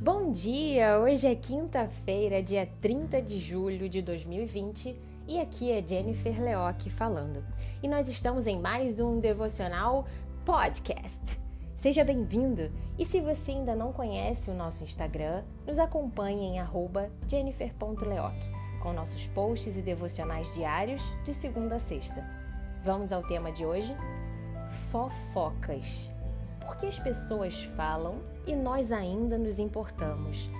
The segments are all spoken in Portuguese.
Bom dia! Hoje é quinta-feira, dia 30 de julho de 2020 e aqui é Jennifer Leoc falando. E nós estamos em mais um devocional podcast. Seja bem-vindo! E se você ainda não conhece o nosso Instagram, nos acompanhe em jennifer.leoc, com nossos posts e devocionais diários de segunda a sexta. Vamos ao tema de hoje? Fofocas. Por que as pessoas falam e nós ainda nos importamos?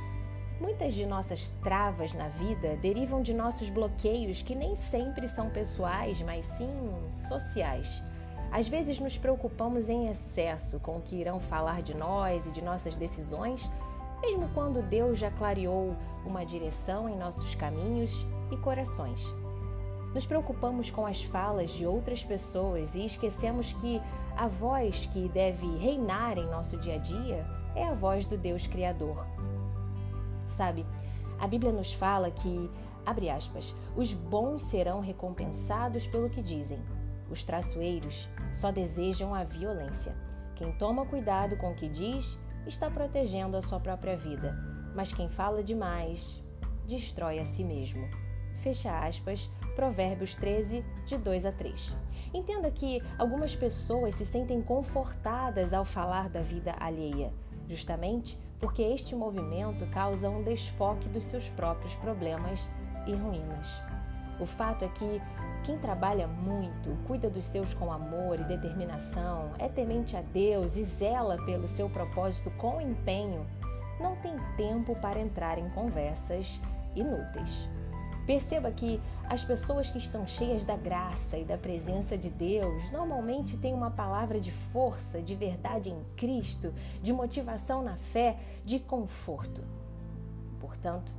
Muitas de nossas travas na vida derivam de nossos bloqueios que nem sempre são pessoais, mas sim sociais. Às vezes nos preocupamos em excesso com o que irão falar de nós e de nossas decisões, mesmo quando Deus já clareou uma direção em nossos caminhos e corações. Nos preocupamos com as falas de outras pessoas e esquecemos que a voz que deve reinar em nosso dia a dia é a voz do Deus Criador. Sabe, a Bíblia nos fala que, abre aspas, os bons serão recompensados pelo que dizem. Os traiçoeiros só desejam a violência. Quem toma cuidado com o que diz está protegendo a sua própria vida, mas quem fala demais destrói a si mesmo. Fecha aspas, Provérbios 13, de 2 a 3. Entenda que algumas pessoas se sentem confortadas ao falar da vida alheia, justamente porque este movimento causa um desfoque dos seus próprios problemas e ruínas. O fato é que quem trabalha muito, cuida dos seus com amor e determinação, é temente a Deus e zela pelo seu propósito com empenho, não tem tempo para entrar em conversas inúteis. Perceba que as pessoas que estão cheias da graça e da presença de Deus normalmente têm uma palavra de força, de verdade em Cristo, de motivação na fé, de conforto. Portanto,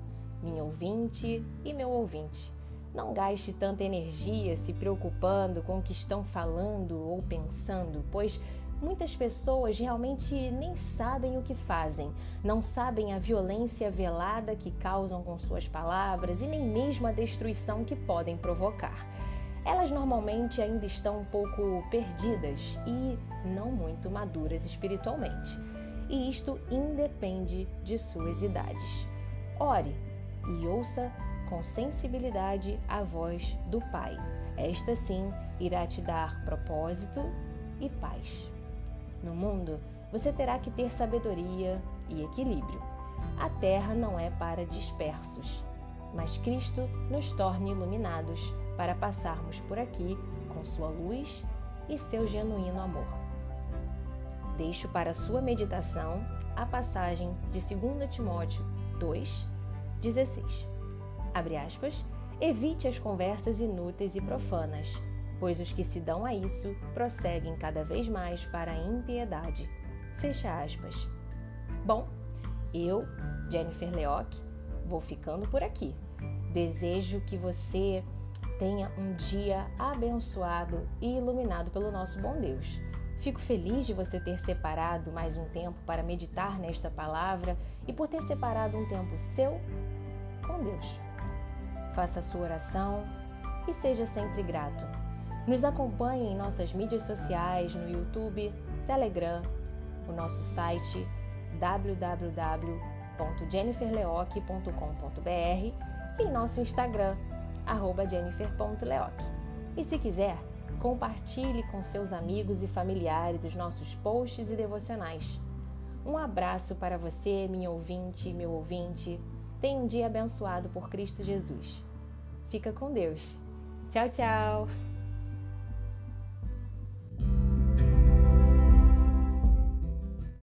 minha ouvinte e meu ouvinte, não gaste tanta energia se preocupando com o que estão falando ou pensando, pois Muitas pessoas realmente nem sabem o que fazem, não sabem a violência velada que causam com suas palavras e nem mesmo a destruição que podem provocar. Elas normalmente ainda estão um pouco perdidas e não muito maduras espiritualmente. E isto independe de suas idades. Ore e ouça com sensibilidade a voz do Pai. Esta sim irá te dar propósito e paz. No mundo, você terá que ter sabedoria e equilíbrio. A terra não é para dispersos, mas Cristo nos torna iluminados para passarmos por aqui com sua luz e seu genuíno amor. Deixo para sua meditação a passagem de 2 Timóteo 2, 16. Abre aspas, evite as conversas inúteis e profanas pois os que se dão a isso prosseguem cada vez mais para a impiedade. Fecha aspas. Bom, eu, Jennifer Leoc, vou ficando por aqui. Desejo que você tenha um dia abençoado e iluminado pelo nosso bom Deus. Fico feliz de você ter separado mais um tempo para meditar nesta palavra e por ter separado um tempo seu com Deus. Faça a sua oração e seja sempre grato. Nos acompanhe em nossas mídias sociais, no YouTube, Telegram, o nosso site www.jenniferleoc.com.br e nosso Instagram, jennifer.leoc. E se quiser, compartilhe com seus amigos e familiares os nossos posts e devocionais. Um abraço para você, minha ouvinte, meu ouvinte. Tenha um dia abençoado por Cristo Jesus. Fica com Deus. Tchau, tchau!